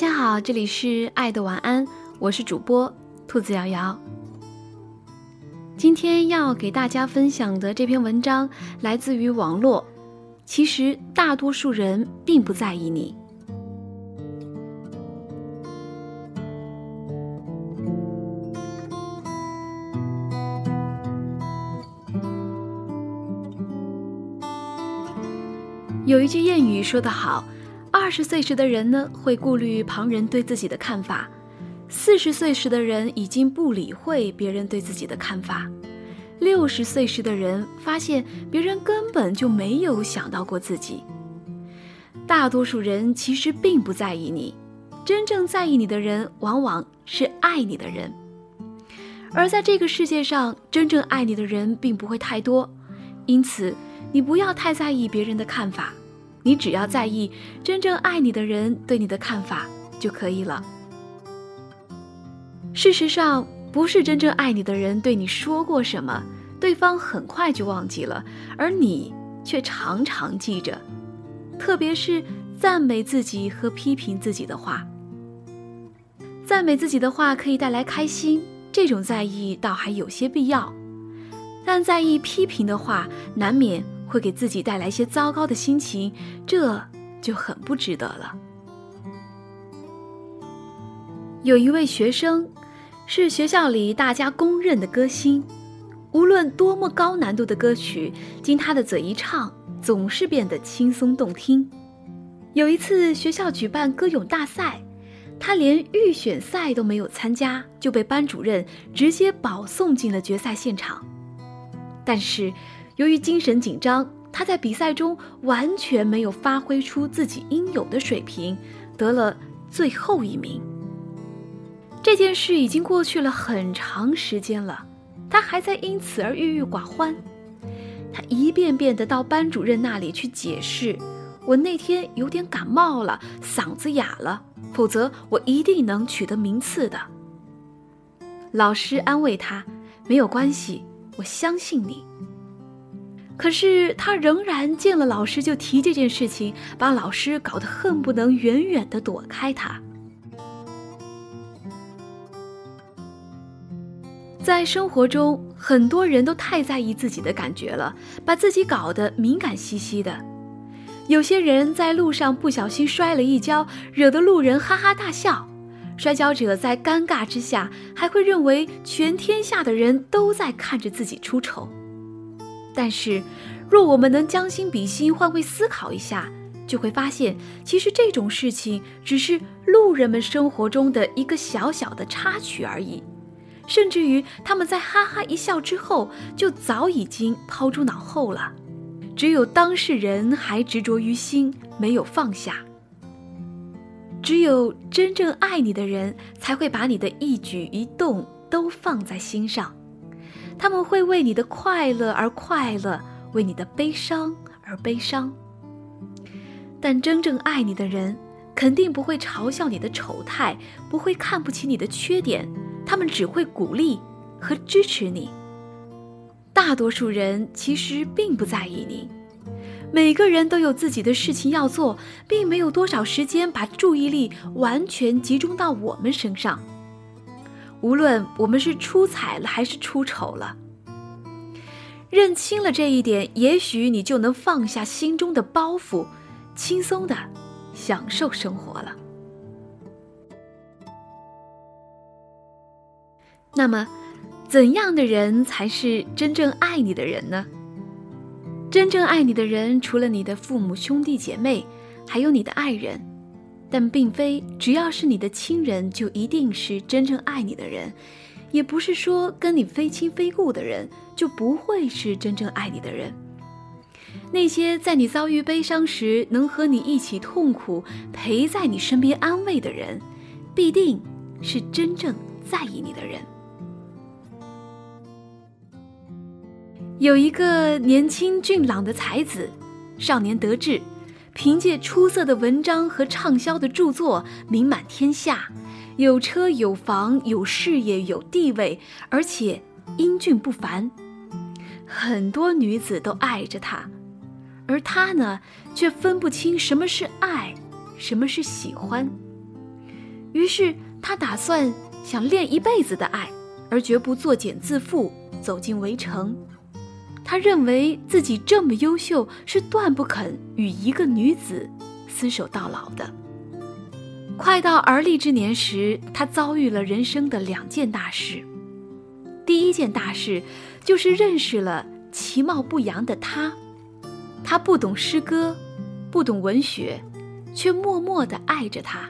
大家好，这里是爱的晚安，我是主播兔子瑶瑶。今天要给大家分享的这篇文章来自于网络。其实大多数人并不在意你。有一句谚语说得好。二十岁时的人呢，会顾虑旁人对自己的看法；四十岁时的人已经不理会别人对自己的看法；六十岁时的人发现别人根本就没有想到过自己。大多数人其实并不在意你，真正在意你的人往往是爱你的人。而在这个世界上，真正爱你的人并不会太多，因此你不要太在意别人的看法。你只要在意真正爱你的人对你的看法就可以了。事实上，不是真正爱你的人对你说过什么，对方很快就忘记了，而你却常常记着。特别是赞美自己和批评自己的话。赞美自己的话可以带来开心，这种在意倒还有些必要。但在意批评的话，难免。会给自己带来些糟糕的心情，这就很不值得了。有一位学生，是学校里大家公认的歌星，无论多么高难度的歌曲，经他的嘴一唱，总是变得轻松动听。有一次学校举办歌咏大赛，他连预选赛都没有参加，就被班主任直接保送进了决赛现场。但是。由于精神紧张，他在比赛中完全没有发挥出自己应有的水平，得了最后一名。这件事已经过去了很长时间了，他还在因此而郁郁寡欢。他一遍遍地到班主任那里去解释：“我那天有点感冒了，嗓子哑了，否则我一定能取得名次的。”老师安慰他：“没有关系，我相信你。”可是他仍然见了老师就提这件事情，把老师搞得恨不能远远的躲开他。在生活中，很多人都太在意自己的感觉了，把自己搞得敏感兮兮的。有些人在路上不小心摔了一跤，惹得路人哈哈大笑，摔跤者在尴尬之下还会认为全天下的人都在看着自己出丑。但是，若我们能将心比心，换位思考一下，就会发现，其实这种事情只是路人们生活中的一个小小的插曲而已。甚至于，他们在哈哈一笑之后，就早已经抛诸脑后了。只有当事人还执着于心，没有放下。只有真正爱你的人，才会把你的一举一动都放在心上。他们会为你的快乐而快乐，为你的悲伤而悲伤。但真正爱你的人，肯定不会嘲笑你的丑态，不会看不起你的缺点，他们只会鼓励和支持你。大多数人其实并不在意你，每个人都有自己的事情要做，并没有多少时间把注意力完全集中到我们身上。无论我们是出彩了还是出丑了，认清了这一点，也许你就能放下心中的包袱，轻松的享受生活了。那么，怎样的人才是真正爱你的人呢？真正爱你的人，除了你的父母、兄弟姐妹，还有你的爱人。但并非只要是你的亲人就一定是真正爱你的人，也不是说跟你非亲非故的人就不会是真正爱你的人。那些在你遭遇悲伤时能和你一起痛苦、陪在你身边安慰的人，必定是真正在意你的人。有一个年轻俊朗的才子，少年得志。凭借出色的文章和畅销的著作名满天下，有车有房有事业有地位，而且英俊不凡，很多女子都爱着他，而他呢，却分不清什么是爱，什么是喜欢。于是他打算想练一辈子的爱，而绝不作茧自缚，走进围城。他认为自己这么优秀，是断不肯与一个女子厮守到老的。快到而立之年时，他遭遇了人生的两件大事。第一件大事，就是认识了其貌不扬的他。他不懂诗歌，不懂文学，却默默地爱着他。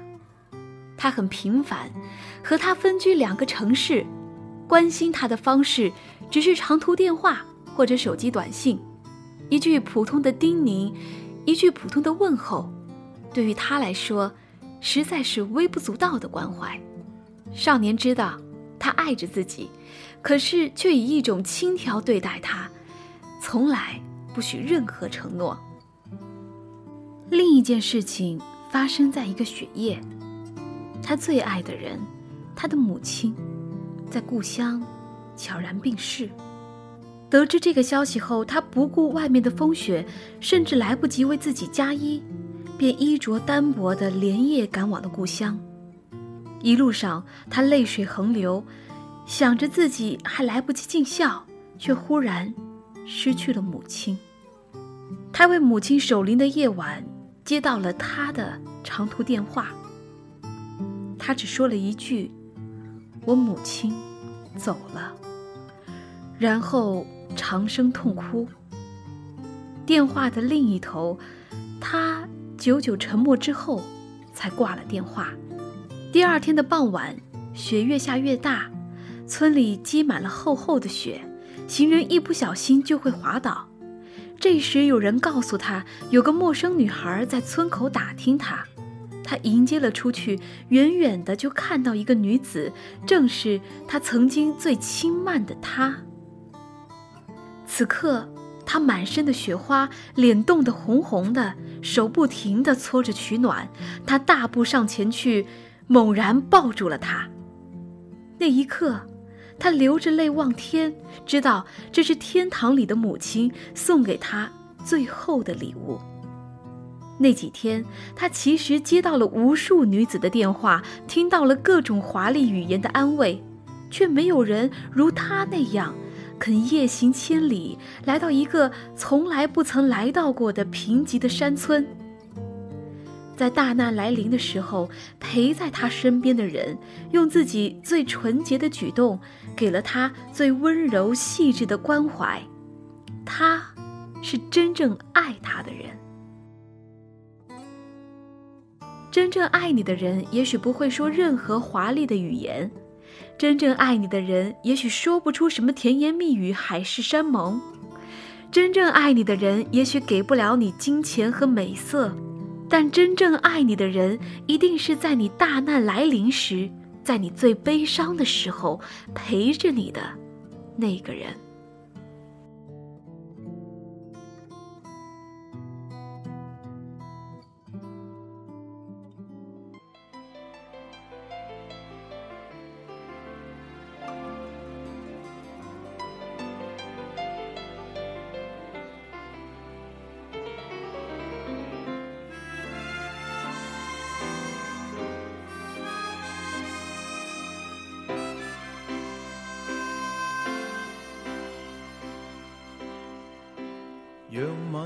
他很平凡，和他分居两个城市，关心他的方式只是长途电话或者手机短信，一句普通的叮咛，一句普通的问候，对于他来说，实在是微不足道的关怀。少年知道他爱着自己，可是却以一种轻佻对待他，从来不许任何承诺。另一件事情发生在一个雪夜。他最爱的人，他的母亲，在故乡悄然病逝。得知这个消息后，他不顾外面的风雪，甚至来不及为自己加衣，便衣着单薄的连夜赶往了故乡。一路上，他泪水横流，想着自己还来不及尽孝，却忽然失去了母亲。他为母亲守灵的夜晚，接到了他的长途电话。他只说了一句：“我母亲走了。”然后长声痛哭。电话的另一头，他久久沉默之后，才挂了电话。第二天的傍晚，雪越下越大，村里积满了厚厚的雪，行人一不小心就会滑倒。这时，有人告诉他，有个陌生女孩在村口打听他。他迎接了出去，远远的就看到一个女子，正是他曾经最轻慢的她。此刻，他满身的雪花，脸冻得红红的，手不停地搓着取暖。他大步上前去，猛然抱住了她。那一刻，他流着泪望天，知道这是天堂里的母亲送给他最后的礼物。那几天，他其实接到了无数女子的电话，听到了各种华丽语言的安慰，却没有人如他那样，肯夜行千里来到一个从来不曾来到过的贫瘠的山村。在大难来临的时候，陪在他身边的人，用自己最纯洁的举动，给了他最温柔细致的关怀。他，是真正爱他的人。真正爱你的人，也许不会说任何华丽的语言；真正爱你的人，也许说不出什么甜言蜜语、海誓山盟；真正爱你的人，也许给不了你金钱和美色，但真正爱你的人，一定是在你大难来临时，在你最悲伤的时候陪着你的那个人。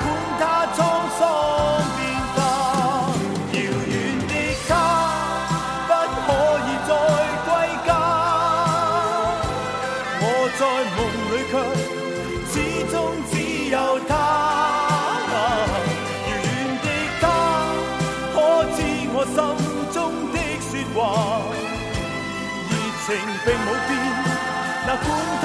管它沧桑变化，遥远的他不可以再归家。我在梦里却始终只有他。遥远的他。可知我心中的说话？热情并无变，那管。